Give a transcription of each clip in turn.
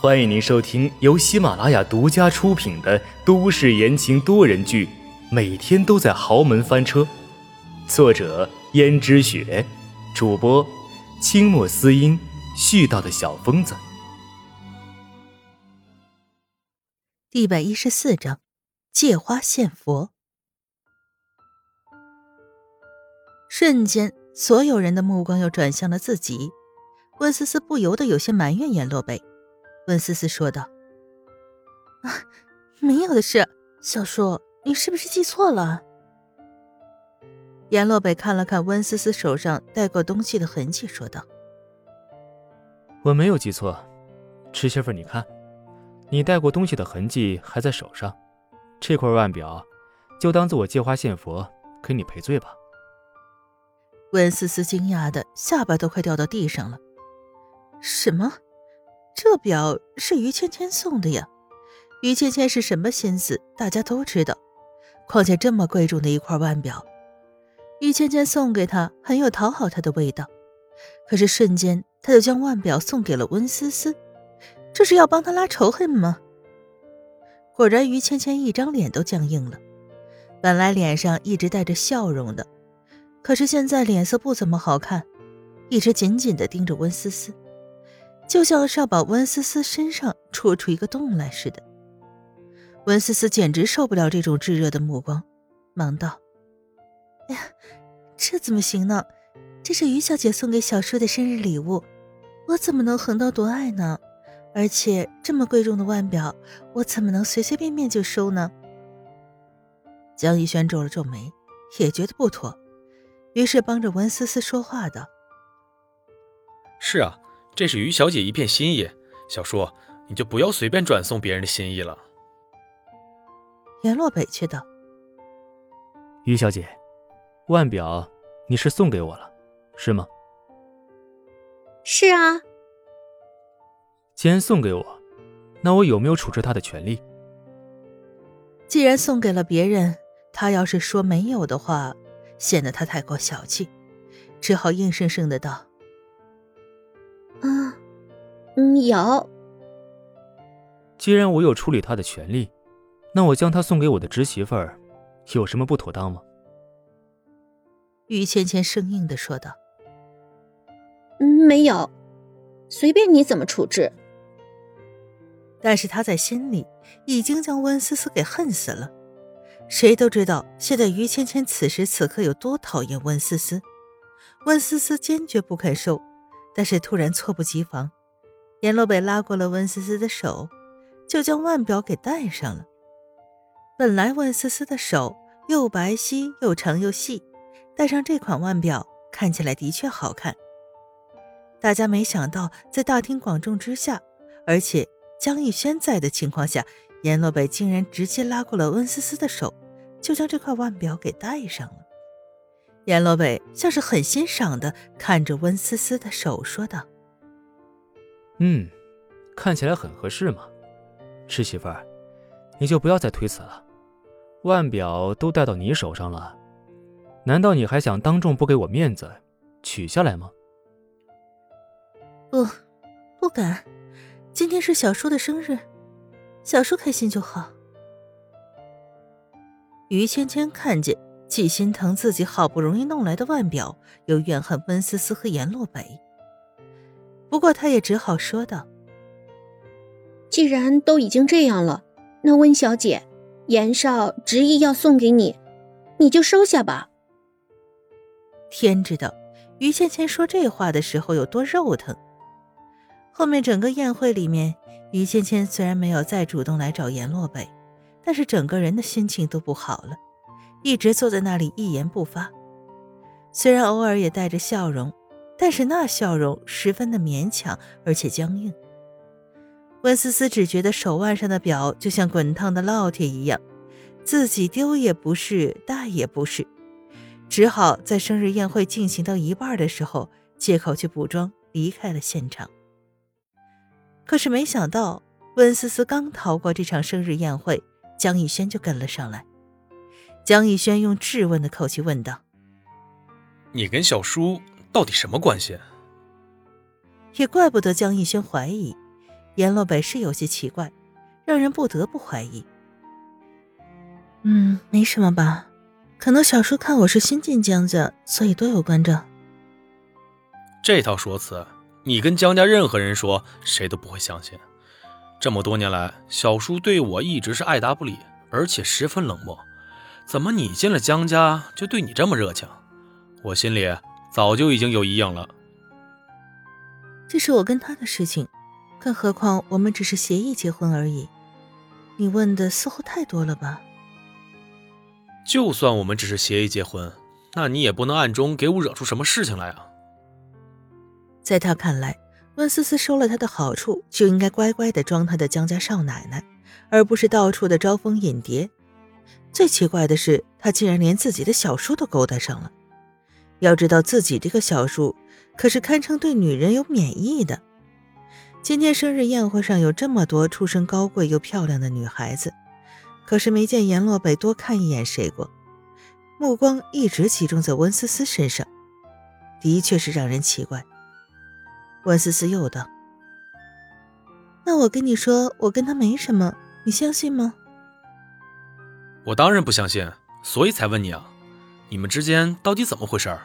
欢迎您收听由喜马拉雅独家出品的都市言情多人剧《每天都在豪门翻车》，作者：胭脂雪，主播：清墨思音，絮叨的小疯子。一百一十四章，借花献佛。瞬间，所有人的目光又转向了自己。温思思不由得有些埋怨阎洛北。温思思说道：“啊，没有的事，小叔，你是不是记错了？”阎洛北看了看温思思手上带过东西的痕迹，说道：“我没有记错，池媳妇，你看，你带过东西的痕迹还在手上，这块腕表，就当做我借花献佛，给你赔罪吧。”温思思惊讶的下巴都快掉到地上了，什么？这表是于芊芊送的呀，于芊芊是什么心思，大家都知道。况且这么贵重的一块腕表，于芊芊送给他很有讨好他的味道。可是瞬间，他就将腕表送给了温思思，这是要帮他拉仇恨吗？果然，于芊芊一张脸都僵硬了。本来脸上一直带着笑容的，可是现在脸色不怎么好看，一直紧紧地盯着温思思。就像是要把温思思身上戳出一个洞来似的。温思思简直受不了这种炙热的目光，忙道：“哎呀，这怎么行呢？这是于小姐送给小叔的生日礼物，我怎么能横刀夺爱呢？而且这么贵重的腕表，我怎么能随随便便就收呢？”江逸轩皱了皱眉，也觉得不妥，于是帮着温思思说话道：“是啊。”这是于小姐一片心意，小叔你就不要随便转送别人的心意了。阎洛北却道：“于小姐，腕表你是送给我了，是吗？”“是啊。”“既然送给我，那我有没有处置他的权利？”“既然送给了别人，他要是说没有的话，显得他太过小气，只好硬生生的道。”嗯，有。既然我有处理他的权利，那我将他送给我的侄媳妇儿，有什么不妥当吗？于芊芊生硬的说道：“没有，随便你怎么处置。”但是他在心里已经将温思思给恨死了。谁都知道，现在于芊芊此时此刻有多讨厌温思思。温思思坚决不肯收，但是突然猝不及防。阎洛北拉过了温思思的手，就将腕表给戴上了。本来温思思的手又白皙又长又细，戴上这款腕表看起来的确好看。大家没想到，在大庭广众之下，而且江逸轩在的情况下，阎洛北竟然直接拉过了温思思的手，就将这块腕表给戴上了。阎洛北像是很欣赏的看着温思思的手，说道。嗯，看起来很合适嘛，是媳妇儿，你就不要再推辞了。腕表都戴到你手上了，难道你还想当众不给我面子，取下来吗？不，不敢。今天是小叔的生日，小叔开心就好。于芊芊看见，既心疼自己好不容易弄来的腕表，又怨恨温思思和颜洛北。不过，他也只好说道：“既然都已经这样了，那温小姐，严少执意要送给你，你就收下吧。”天知道，于芊芊说这话的时候有多肉疼。后面整个宴会里面，于芊芊虽然没有再主动来找颜洛北，但是整个人的心情都不好了，一直坐在那里一言不发，虽然偶尔也带着笑容。但是那笑容十分的勉强，而且僵硬。温思思只觉得手腕上的表就像滚烫的烙铁一样，自己丢也不是，带也不是，只好在生日宴会进行到一半的时候，借口去补妆，离开了现场。可是没想到，温思思刚逃过这场生日宴会，江逸轩就跟了上来。江逸轩用质问的口气问道：“你跟小叔？”到底什么关系？也怪不得江逸轩怀疑，阎洛北是有些奇怪，让人不得不怀疑。嗯，没什么吧，可能小叔看我是新进江家，所以多有关照。这套说辞，你跟江家任何人说，谁都不会相信。这么多年来，小叔对我一直是爱答不理，而且十分冷漠。怎么你进了江家就对你这么热情？我心里早就已经有阴影了。这是我跟他的事情，更何况我们只是协议结婚而已。你问的似乎太多了吧？就算我们只是协议结婚，那你也不能暗中给我惹出什么事情来啊！在他看来，温思思收了他的好处，就应该乖乖的装他的江家少奶奶，而不是到处的招蜂引蝶。最奇怪的是，他竟然连自己的小叔都勾搭上了。要知道，自己这个小叔可是堪称对女人有免疫的。今天生日宴会上有这么多出身高贵又漂亮的女孩子，可是没见阎洛北多看一眼谁过，目光一直集中在温思思身上，的确是让人奇怪。温思思又道：“那我跟你说，我跟他没什么，你相信吗？”我当然不相信，所以才问你啊，你们之间到底怎么回事？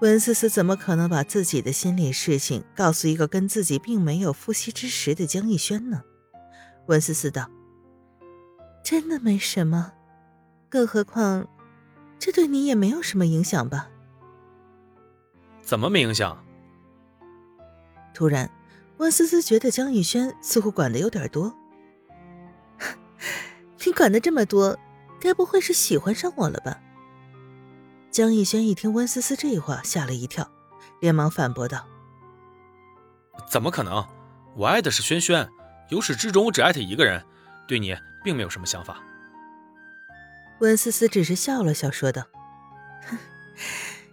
温思思怎么可能把自己的心里事情告诉一个跟自己并没有夫妻之实的江逸轩呢？温思思道：“真的没什么，更何况，这对你也没有什么影响吧？”怎么没影响？突然，温思思觉得江逸轩似乎管的有点多。你管的这么多，该不会是喜欢上我了吧？江逸轩一听温思思这话，吓了一跳，连忙反驳道：“怎么可能？我爱的是轩轩，由始至终我只爱他一个人，对你并没有什么想法。”温思思只是笑了笑，说道：“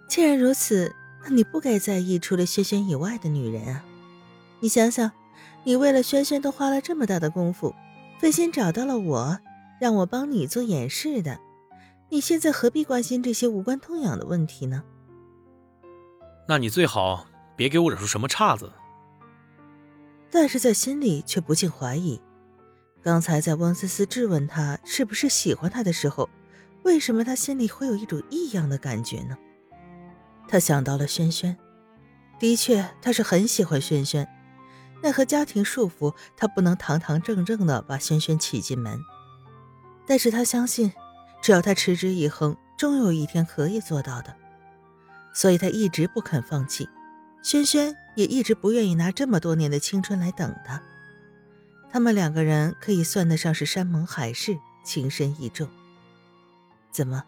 既然如此，那你不该在意除了轩轩以外的女人啊。”你想想，你为了轩轩都花了这么大的功夫，费心找到了我，让我帮你做掩饰的，你现在何必关心这些无关痛痒的问题呢？那你最好别给我惹出什么岔子。但是在心里却不禁怀疑，刚才在汪思思质问他是不是喜欢他的时候，为什么他心里会有一种异样的感觉呢？他想到了轩轩，的确，他是很喜欢轩轩。奈何家庭束缚，他不能堂堂正正的把轩轩娶进门。但是他相信，只要他持之以恒，终有一天可以做到的。所以他一直不肯放弃，轩轩也一直不愿意拿这么多年的青春来等他。他们两个人可以算得上是山盟海誓，情深意重。怎么，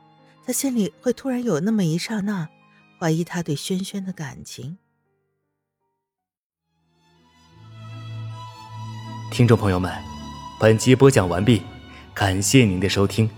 他心里会突然有那么一刹那，怀疑他对轩轩的感情？听众朋友们，本集播讲完毕，感谢您的收听。